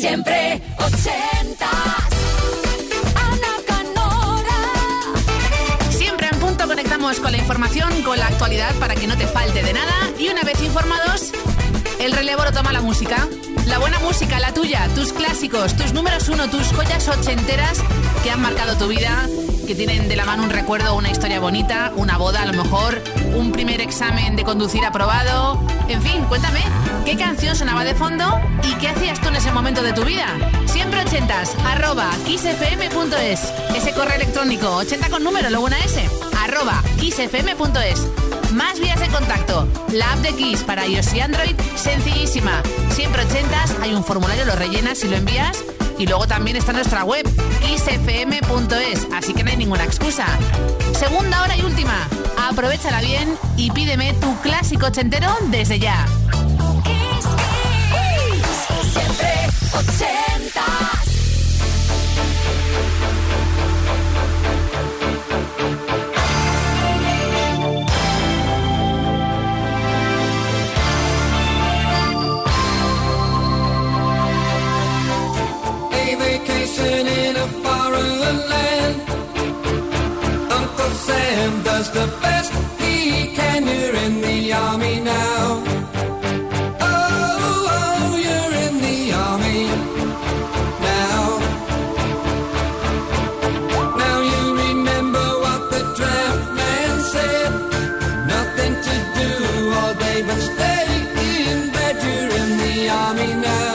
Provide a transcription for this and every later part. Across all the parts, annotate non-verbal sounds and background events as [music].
Siempre ochentas. Ana Canora. Siempre en punto conectamos con la información, con la actualidad para que no te falte de nada. Y una vez informados, el relevo lo toma la música. La buena música, la tuya, tus clásicos, tus números uno, tus joyas ochenteras que han marcado tu vida, que tienen de la mano un recuerdo, una historia bonita, una boda a lo mejor, un primer examen de conducir aprobado. En fin, cuéntame, ¿qué canción sonaba de fondo y qué hacías tú en ese momento de tu vida? Siempre ochentas, arroba kissfm.es. Ese correo electrónico, 80 con número, luego una S, arroba kissfm.es. Más vías de contacto. La app de Kiss para iOS y Android, sencillísima. Siempre ochentas, hay un formulario, lo rellenas y lo envías. Y luego también está nuestra web, xfm.es, así que no hay ninguna excusa. Segunda hora y última. Aprovechala bien y pídeme tu clásico ochentero desde ya. Vacation in a foreign land. Uncle Sam does the best he can. You're in the army now. Oh, oh, you're in the army now. Now you remember what the draft man said. Nothing to do all day but stay in bed. You're in the army now.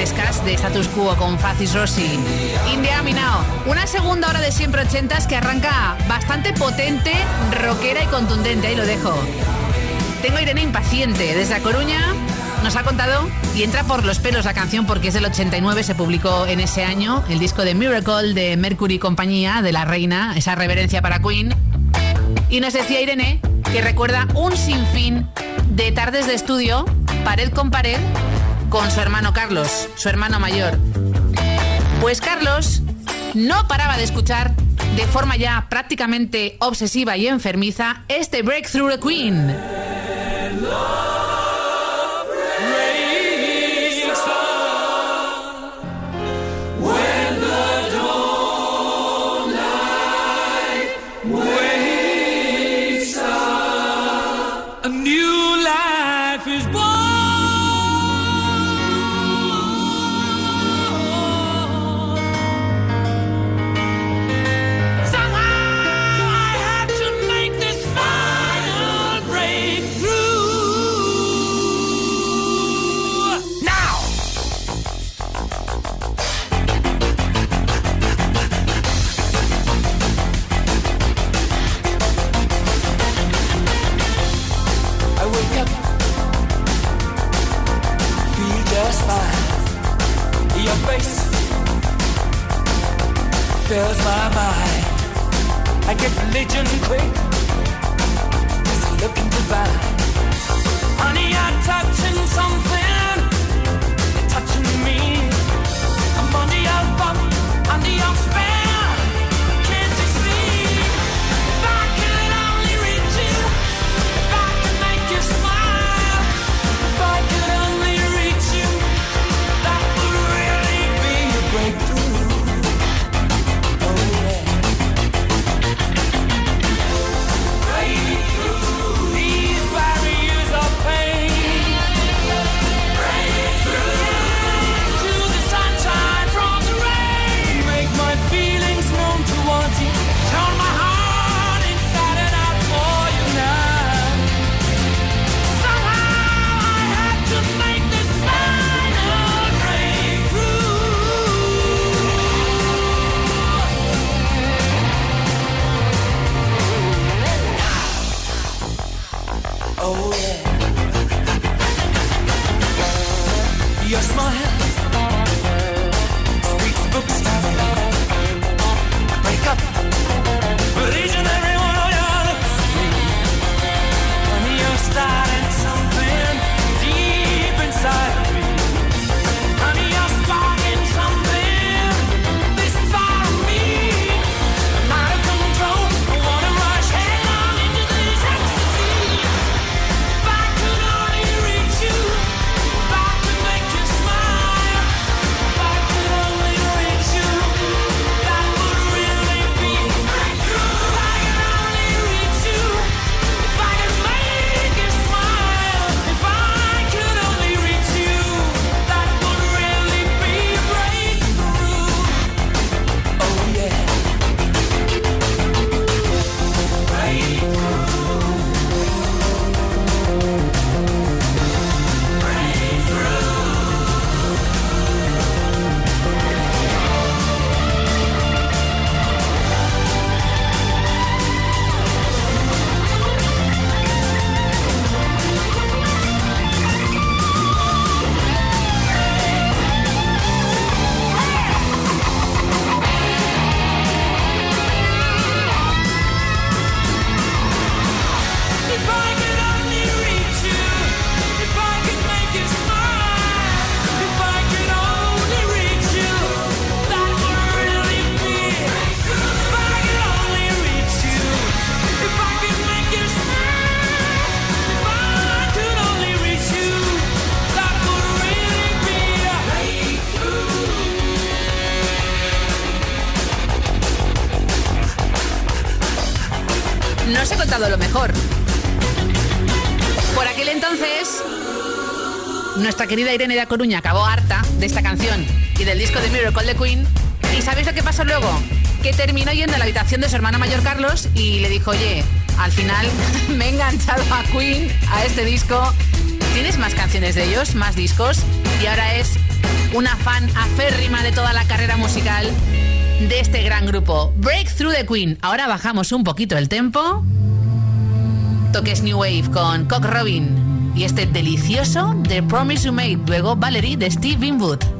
Frescas de Status Quo con Facis Rossi. India Minao, una segunda hora de siempre ochentas que arranca bastante potente, rockera y contundente, ahí lo dejo. Tengo a Irene impaciente desde A Coruña. Nos ha contado y entra por los pelos la canción porque es del 89, se publicó en ese año el disco de Miracle de Mercury compañía de la reina, esa reverencia para Queen. Y nos decía Irene que recuerda un sinfín de tardes de estudio, pared con pared, con su hermano Carlos, su hermano mayor. Pues Carlos no paraba de escuchar de forma ya prácticamente obsesiva y enfermiza este Breakthrough the Queen. querida Irene de Coruña acabó harta de esta canción y del disco de Miracle de Queen. ¿Y sabéis lo que pasó luego? Que terminó yendo a la habitación de su hermano mayor Carlos y le dijo, oye, al final [laughs] me he enganchado a Queen, a este disco. ¿Tienes más canciones de ellos, más discos? Y ahora es una fan aférrima de toda la carrera musical de este gran grupo. Breakthrough the Queen. Ahora bajamos un poquito el tempo. Toques New Wave con Cock Robin y este delicioso The Promise You Made, luego Valerie de Steve Winwood.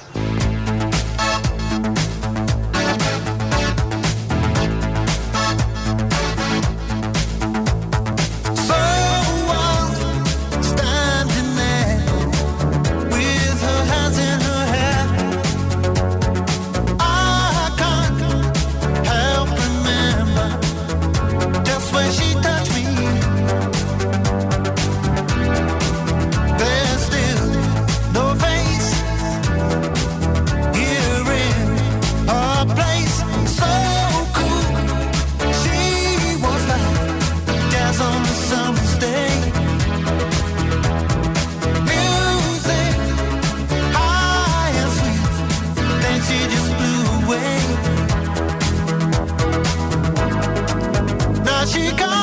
she got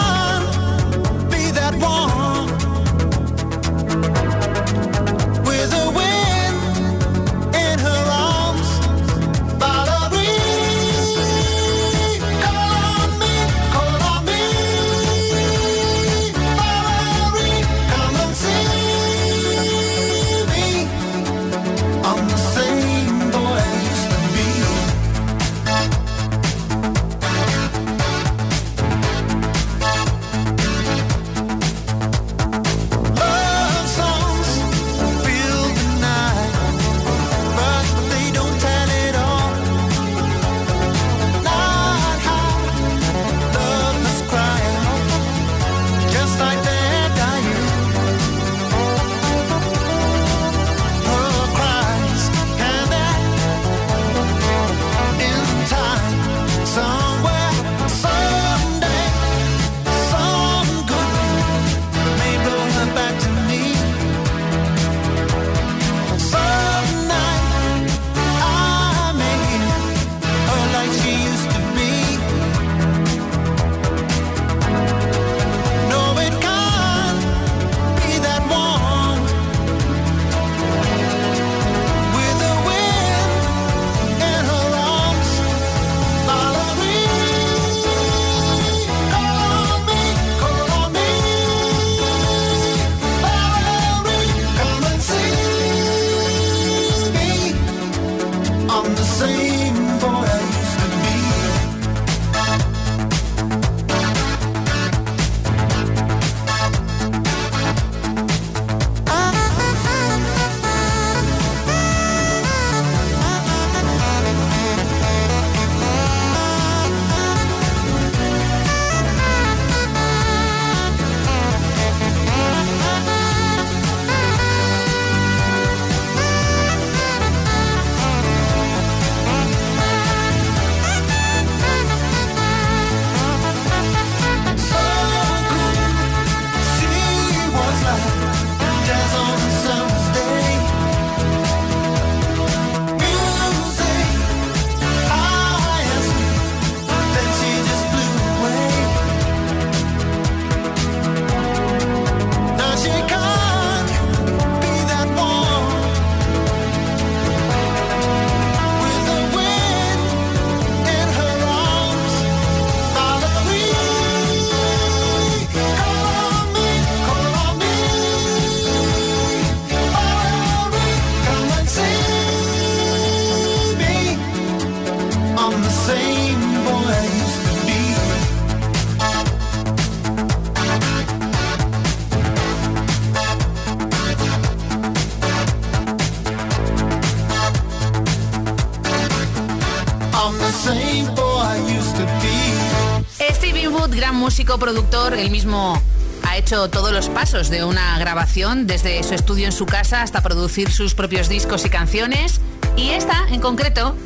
mismo ha hecho todos los pasos de una grabación, desde su estudio en su casa hasta producir sus propios discos y canciones. Y esta, en concreto,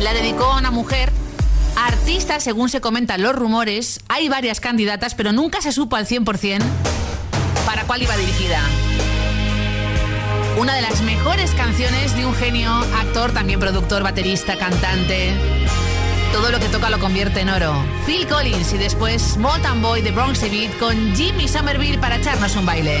la dedicó a una mujer artista, según se comentan los rumores. Hay varias candidatas, pero nunca se supo al 100% para cuál iba dirigida. Una de las mejores canciones de un genio, actor, también productor, baterista, cantante. Todo lo que toca lo convierte en oro. Phil Collins y después Mountain Boy de Bronx Beat con Jimmy Somerville para echarnos un baile.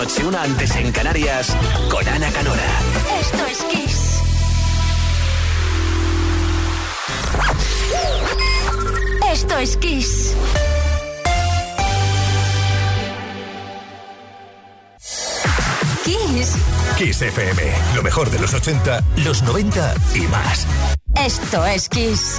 noche, una antes en Canarias, con Ana Canora. Esto es Kiss. Esto es Kiss. Kiss. Kiss FM, lo mejor de los 80, los 90 y más. Esto es Kiss.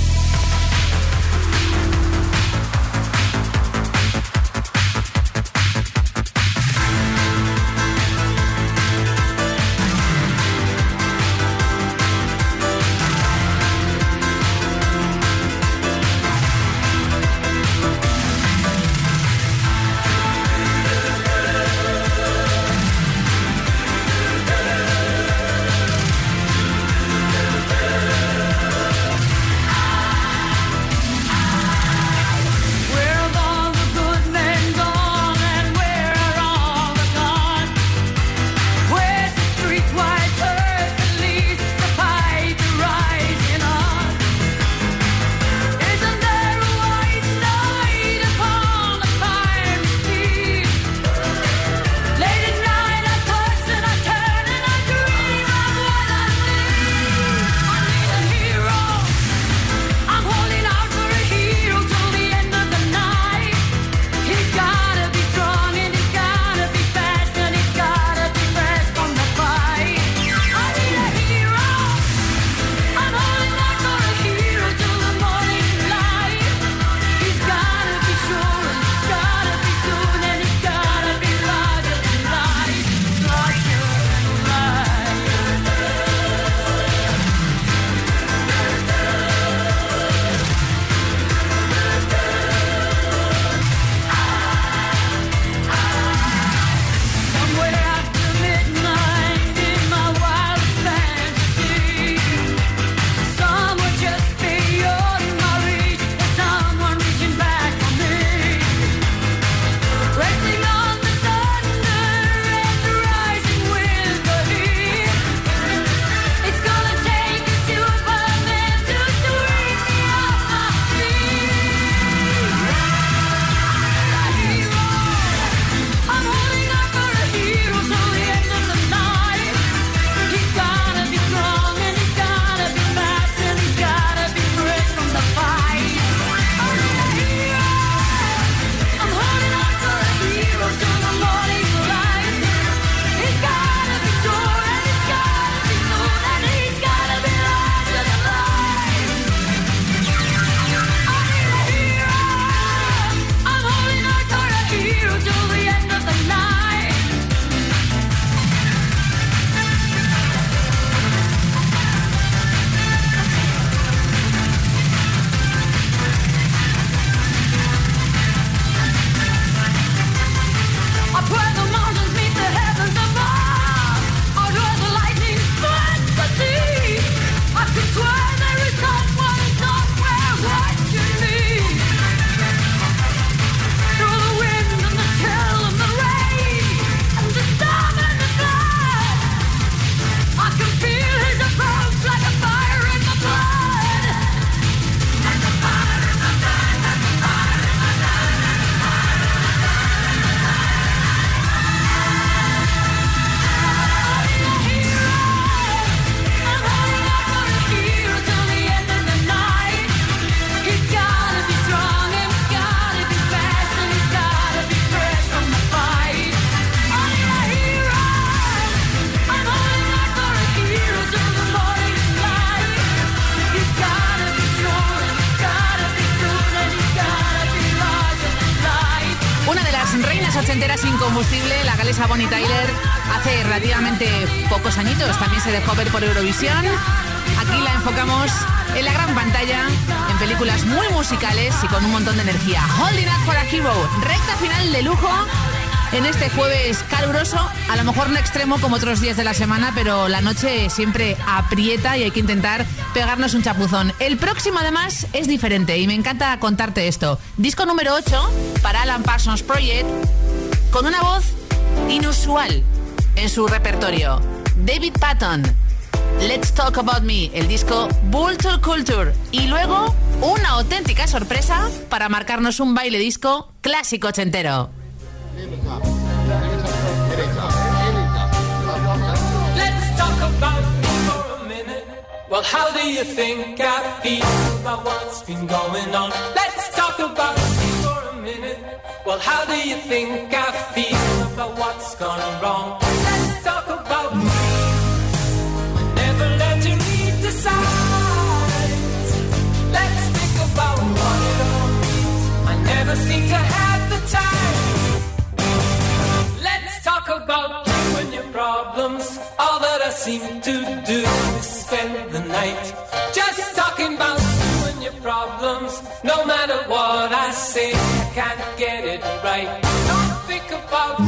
También se dejó ver por Eurovisión. Aquí la enfocamos en la gran pantalla, en películas muy musicales y con un montón de energía. Holding Up for a Hero, recta final de lujo en este jueves caluroso, a lo mejor no extremo como otros días de la semana, pero la noche siempre aprieta y hay que intentar pegarnos un chapuzón. El próximo además es diferente y me encanta contarte esto. Disco número 8 para Alan Parsons Project con una voz inusual en su repertorio. David Patton, Let's Talk About Me, el disco Vulture Culture. Y luego, una auténtica sorpresa para marcarnos un baile disco clásico ochentero. Let's talk about me for a minute. Well, how do you think I feel about what's been going on? Let's talk about me for a minute. Well, how do you think I feel about what's gone wrong? Never seem to have the time. Let's talk about you and your problems. All that I seem to do is spend the night just talking about you and your problems. No matter what I say, I can't get it right. Don't think about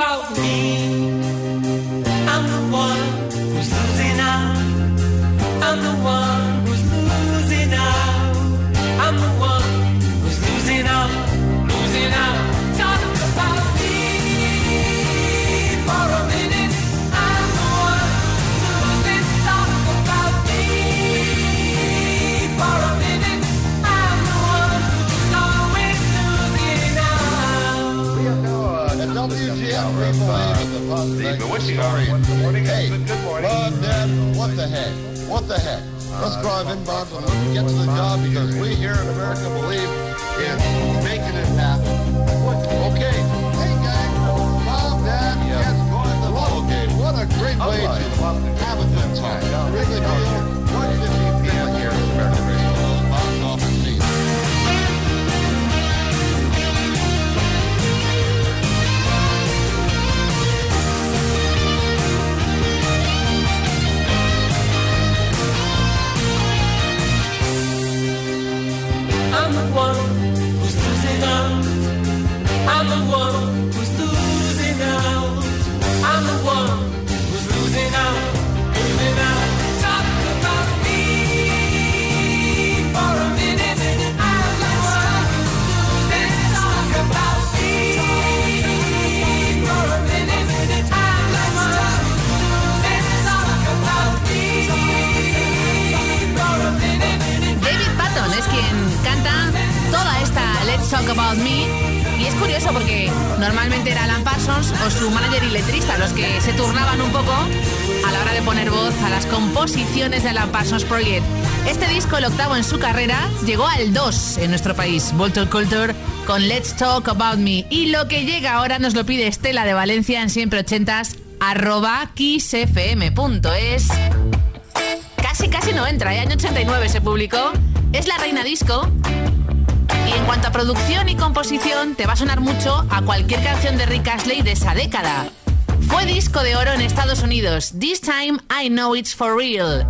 about me. In the positive. Hey, Bob, Dad, what the heck? What the heck? Let's drive inbounds and let's get to the job because we here in America believe in making it happen. Okay. Hey, guys. Bob, Dad, yes, going to the ball game. What a great way to have a good time. Really feel who's losing out. David Patton es quien canta Let's Talk About Me. Y es curioso porque normalmente era Alan Parsons o su manager y letrista los que se turnaban un poco a la hora de poner voz a las composiciones de Alan Parsons Project. Este disco, el octavo en su carrera, llegó al 2 en nuestro país, Voltor Culture, con Let's Talk About Me. Y lo que llega ahora nos lo pide Estela de Valencia en siempre ochentas arroba kissfm.es. Casi, casi no entra, ¿eh? año 89 se publicó. Es la reina disco. Y en cuanto a producción y composición, te va a sonar mucho a cualquier canción de Rick Astley de esa década. Fue disco de oro en Estados Unidos. This time I know it's for real.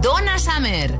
Donna Summer.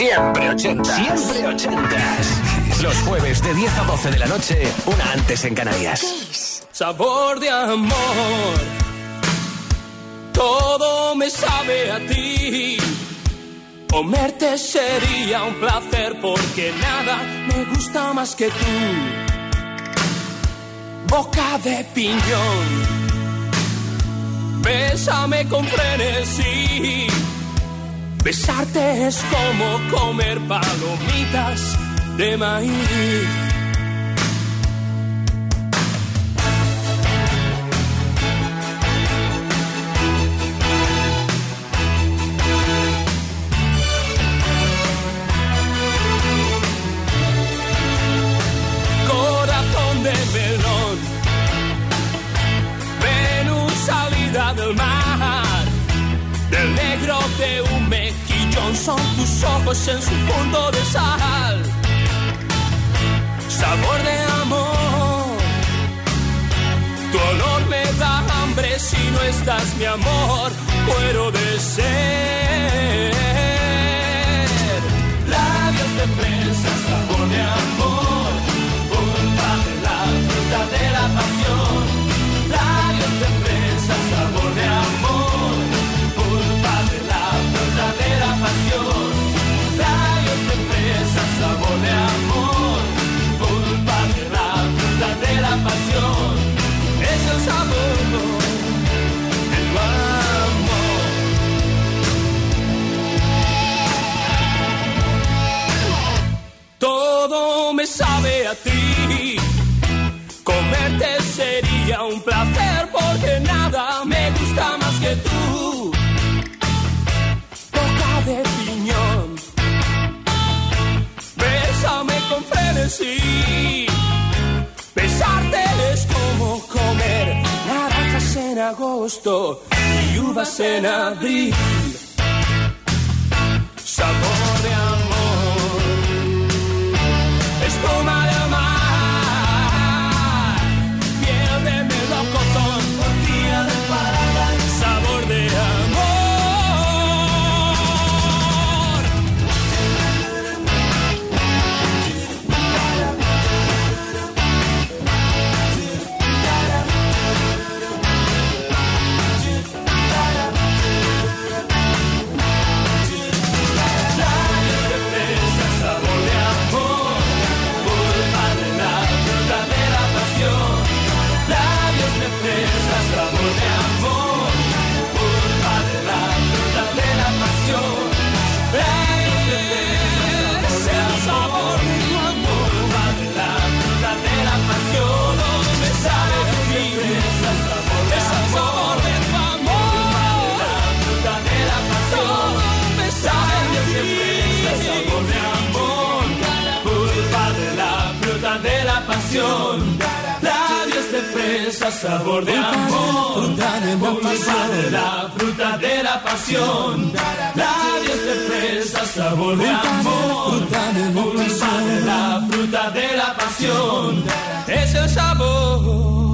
Siempre ochentas. Siempre ochentas. Los jueves de 10 a 12 de la noche, una antes en Canarias. sabor de amor. Todo me sabe a ti. Comerte sería un placer porque nada me gusta más que tú. Boca de piñón. Bésame con frenesí. Besarte es como comer palomitas de maíz. Tus ojos en su punto de sal. Sabor de amor, tu olor me da hambre si no estás mi amor, muero de ser. Labios de fresa, Γιούβασε να δει, Σαλόρια. Fresa, sabor de amor, culpa de la fruta de la pasión. Labios de fresa, sabor de amor, culpa de la fruta de la pasión. Es el sabor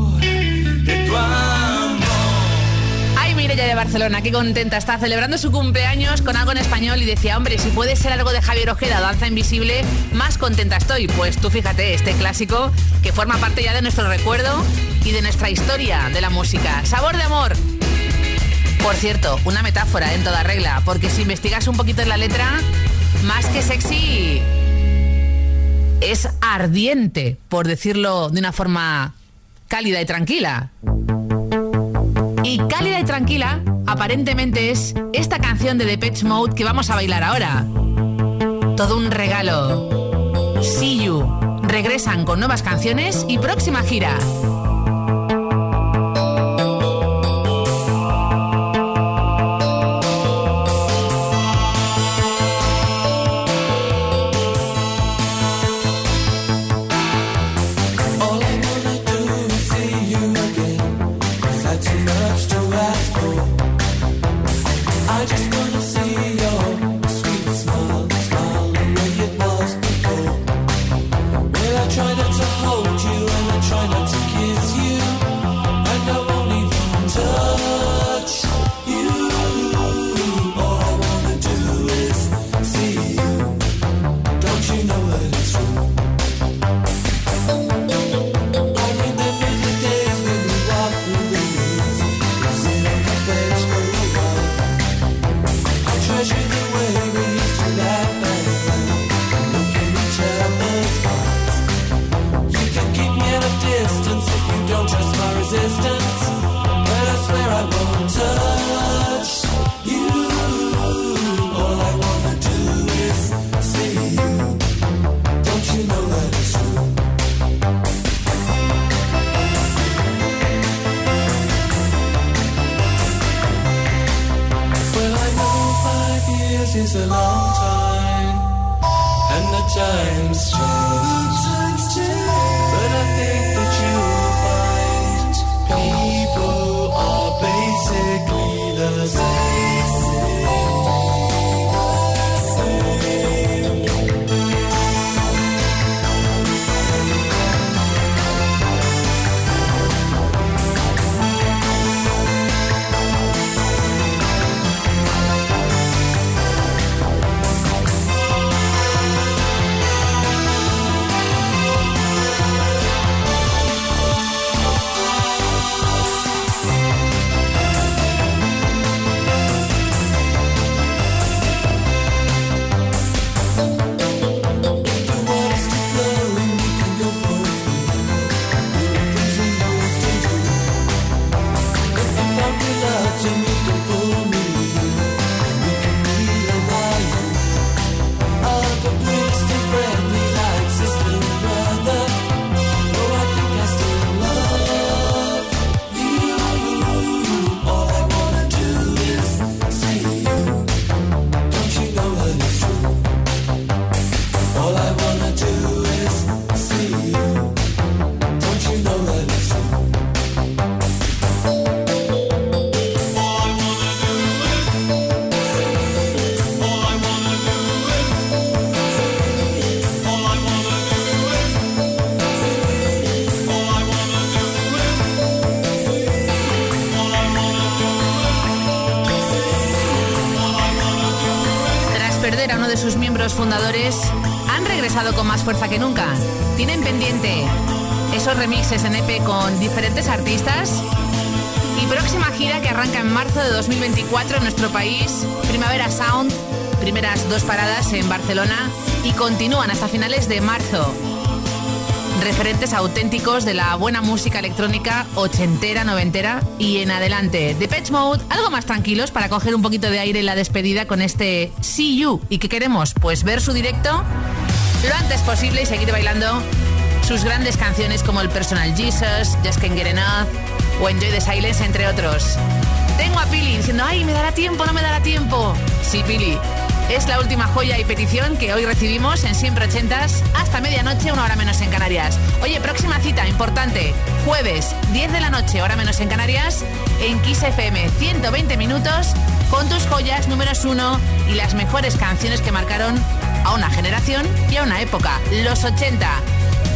De Barcelona, qué contenta está celebrando su cumpleaños con algo en español y decía, hombre, si puede ser algo de Javier Ojeda, Danza Invisible, más contenta estoy. Pues tú fíjate, este clásico que forma parte ya de nuestro recuerdo y de nuestra historia de la música. Sabor de amor. Por cierto, una metáfora en toda regla, porque si investigas un poquito en la letra, más que sexy, es ardiente, por decirlo de una forma cálida y tranquila. Tranquila, aparentemente es esta canción de Depeche Mode que vamos a bailar ahora. Todo un regalo. See You. Regresan con nuevas canciones y próxima gira. Han regresado con más fuerza que nunca. Tienen pendiente esos remixes en EP con diferentes artistas y próxima gira que arranca en marzo de 2024 en nuestro país, Primavera Sound, primeras dos paradas en Barcelona y continúan hasta finales de marzo. Referentes auténticos de la buena música electrónica ochentera, noventera y en adelante. The Patch Mode, algo más tranquilos para coger un poquito de aire en la despedida con este See You. ¿Y qué queremos? Pues ver su directo lo antes posible y seguir bailando sus grandes canciones como el Personal Jesus, Just Can't Get Enough o Enjoy the Silence, entre otros. Tengo a Pili diciendo, ay, me dará tiempo, no me dará tiempo. Sí, Pili. Es la última joya y petición que hoy recibimos en Siempre Ochentas hasta medianoche, una hora menos en Canarias. Oye, próxima cita importante, jueves 10 de la noche, hora menos en Canarias, en Kiss FM 120 minutos con tus joyas números uno y las mejores canciones que marcaron a una generación y a una época, los 80.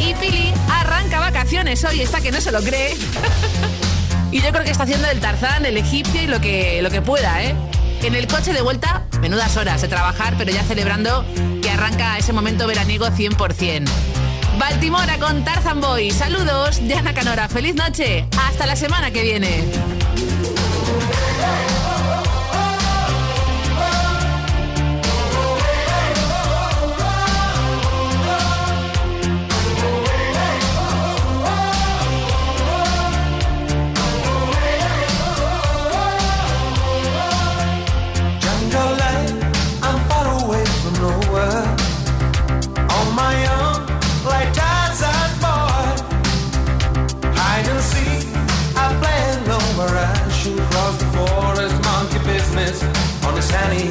Y Pili arranca vacaciones hoy, está que no se lo cree. [laughs] y yo creo que está haciendo el Tarzán, el egipcio y lo que, lo que pueda, ¿eh? En el coche de vuelta, menudas horas de trabajar, pero ya celebrando que arranca ese momento veraniego 100%. Baltimora con Tarzan Boy. Saludos de Ana Canora. Feliz noche. Hasta la semana que viene. On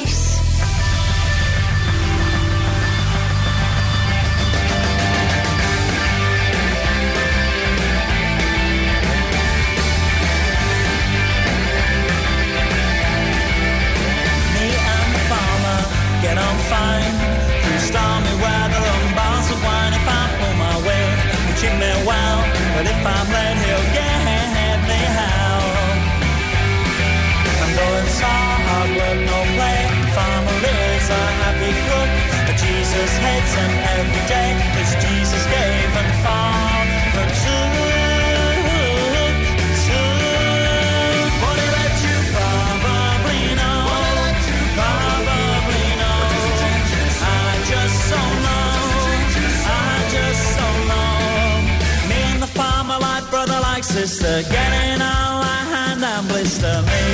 sister, getting all our hand and blister me.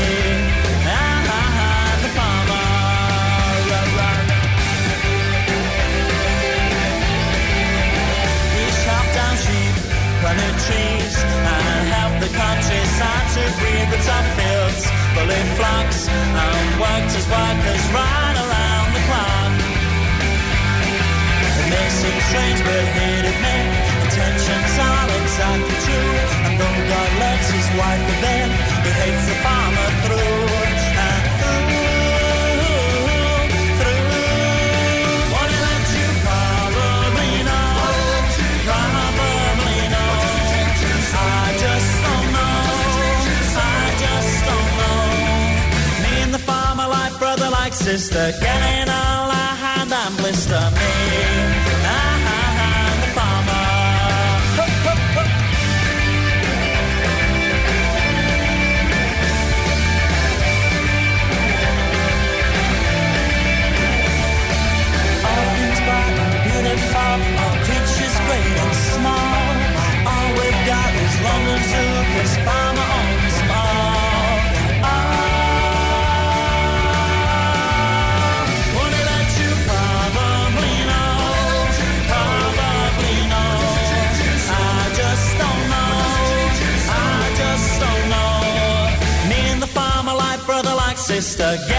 Ah, ah, the farmer. He chopped down sheep, planted trees, and helped the countryside to breathe the top fields, full in flocks, and worked as workers right his wife live hates the farmer through and through, you probably know. I just don't know, I. Me and the farmer like brother like sister, getting all our and blister Mr. Gay.